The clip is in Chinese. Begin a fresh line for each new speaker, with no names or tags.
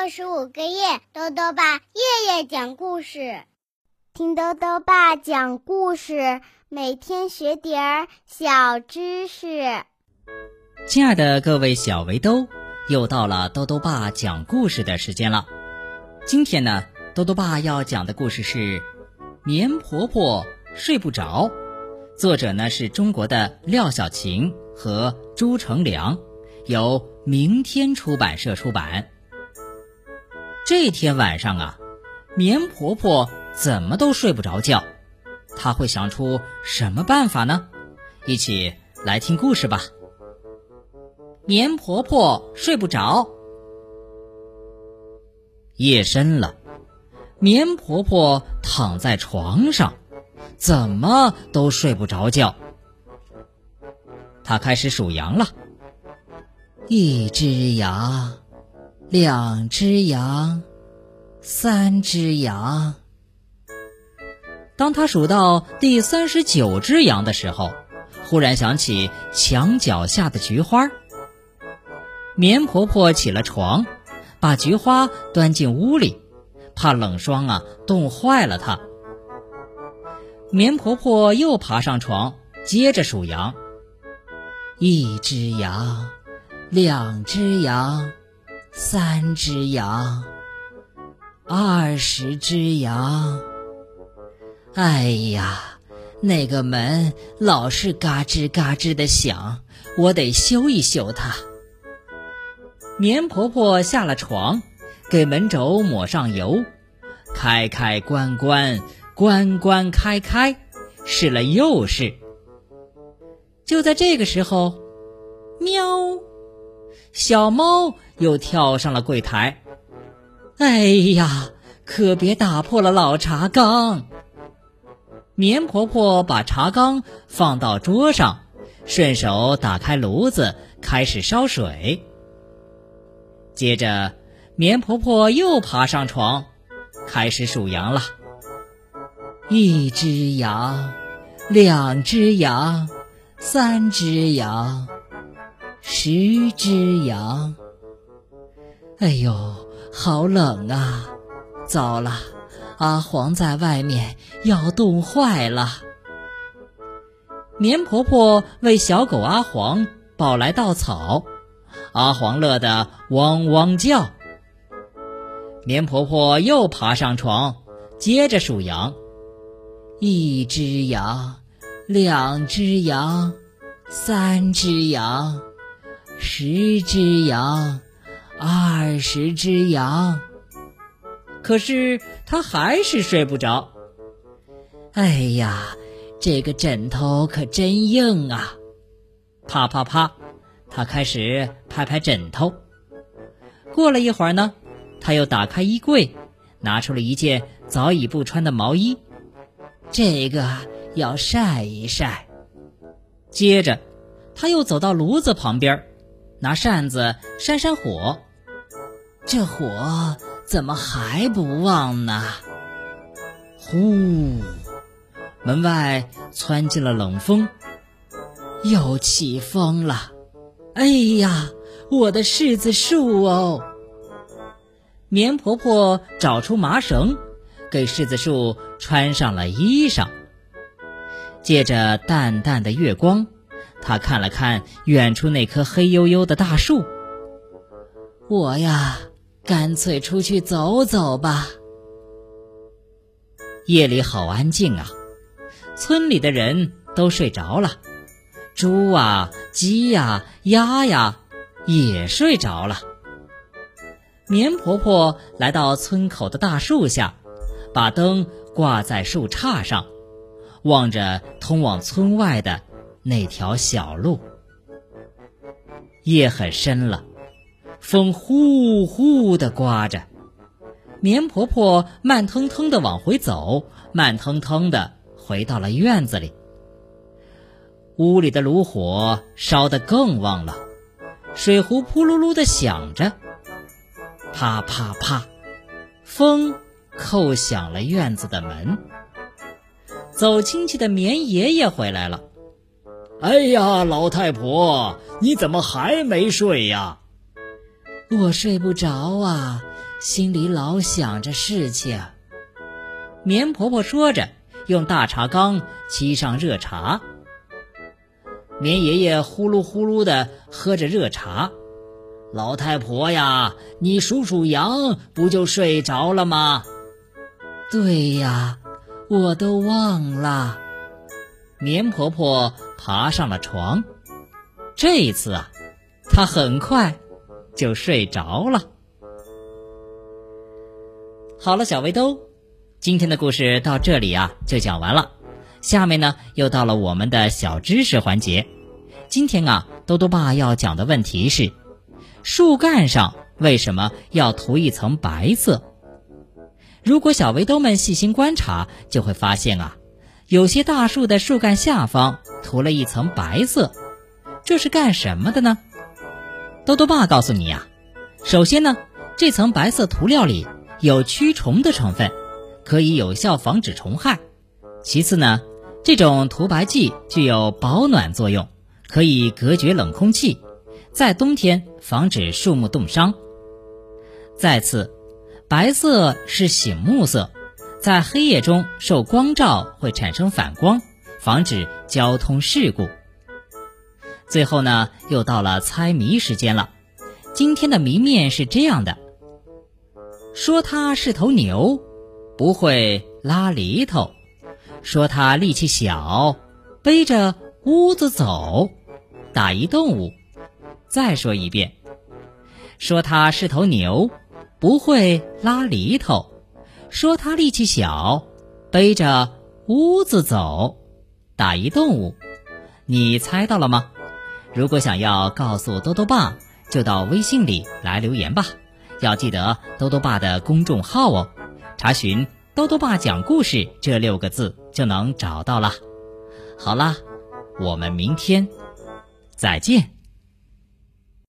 六十五个夜，豆豆爸夜夜讲故事，听豆豆爸讲故事，每天学点儿小知识。
亲爱的各位小围兜，又到了豆豆爸讲故事的时间了。今天呢，豆豆爸要讲的故事是《棉婆婆睡不着》，作者呢是中国的廖小晴和朱成良，由明天出版社出版。这天晚上啊，棉婆婆怎么都睡不着觉，她会想出什么办法呢？一起来听故事吧。棉婆婆睡不着，夜深了，棉婆婆躺在床上，怎么都睡不着觉。她开始数羊了，一只羊。两只羊，三只羊。当他数到第三十九只羊的时候，忽然想起墙角下的菊花。棉婆婆起了床，把菊花端进屋里，怕冷霜啊冻坏了它。棉婆婆又爬上床，接着数羊：一只羊，两只羊。三只羊，二十只羊。哎呀，那个门老是嘎吱嘎吱的响，我得修一修它。棉婆婆下了床，给门轴抹上油，开开关关，关关开开，试了又试。就在这个时候，喵。小猫又跳上了柜台，哎呀，可别打破了老茶缸！棉婆婆把茶缸放到桌上，顺手打开炉子，开始烧水。接着，棉婆婆又爬上床，开始数羊了：一只羊，两只羊，三只羊。十只羊，哎呦，好冷啊！糟了，阿黄在外面要冻坏了。棉婆婆为小狗阿黄抱来稻草，阿黄乐得汪汪叫。棉婆婆又爬上床，接着数羊：一只羊，两只羊，三只羊。十只羊，二十只羊，可是他还是睡不着。哎呀，这个枕头可真硬啊！啪啪啪，他开始拍拍枕头。过了一会儿呢，他又打开衣柜，拿出了一件早已不穿的毛衣，这个要晒一晒。接着，他又走到炉子旁边。拿扇子扇扇火，这火怎么还不旺呢？呼，门外窜进了冷风，又起风了。哎呀，我的柿子树哦！棉婆婆找出麻绳，给柿子树穿上了衣裳。借着淡淡的月光。他看了看远处那棵黑黝黝的大树，我呀，干脆出去走走吧。夜里好安静啊，村里的人都睡着了，猪啊、鸡呀、鸭呀也睡着了。棉婆婆来到村口的大树下，把灯挂在树杈上，望着通往村外的。那条小路，夜很深了，风呼呼的刮着。棉婆婆慢腾腾的往回走，慢腾腾的回到了院子里。屋里的炉火烧得更旺了，水壶扑噜噜的响着，啪啪啪，风叩响了院子的门。走亲戚的棉爷爷回来了。
哎呀，老太婆，你怎么还没睡呀？
我睡不着啊，
心里老想着事情。棉婆婆说着，用大茶缸沏上热茶。棉爷爷呼噜呼噜的喝着热茶。老太婆呀，你数数羊，不就睡着了吗？对呀，我都忘了。棉婆婆爬上了床，这一次啊，她很快就睡着了。好了，小围兜，今天的故事到这里啊就讲完了。下面呢，又到了我们的小知识环节。今天啊，兜兜爸要讲的问题是。树干上为什么要涂一层白色？如果小围兜们细心观察，就会发现啊，有些大树的树干下方涂了一层白色，这是干什么的呢？兜兜爸告诉你呀，首先呢，这层白色涂料里有驱虫的成分，可以有效防止虫害；其次呢，这种涂白剂具有保暖作用，可以隔绝冷空气。在冬天防止树木冻伤。再次，白色是醒目色，在黑夜中受光照会产生反光，防止交通事故。最后呢，又到了猜谜时间了。今天的谜面是这样的：说它是头牛，不会拉犁头；说它力气小，背着屋子走，打一动物。再说一遍，说它是头牛，不会拉犁头；说他力气小，背着屋子走，打一动物。你猜到了吗？如果想要告诉兜兜爸，就到微信里来留言吧。要记得兜兜爸的公众号哦，查询“兜兜爸讲故事”这六个字就能找到了。好啦，我们明天再见。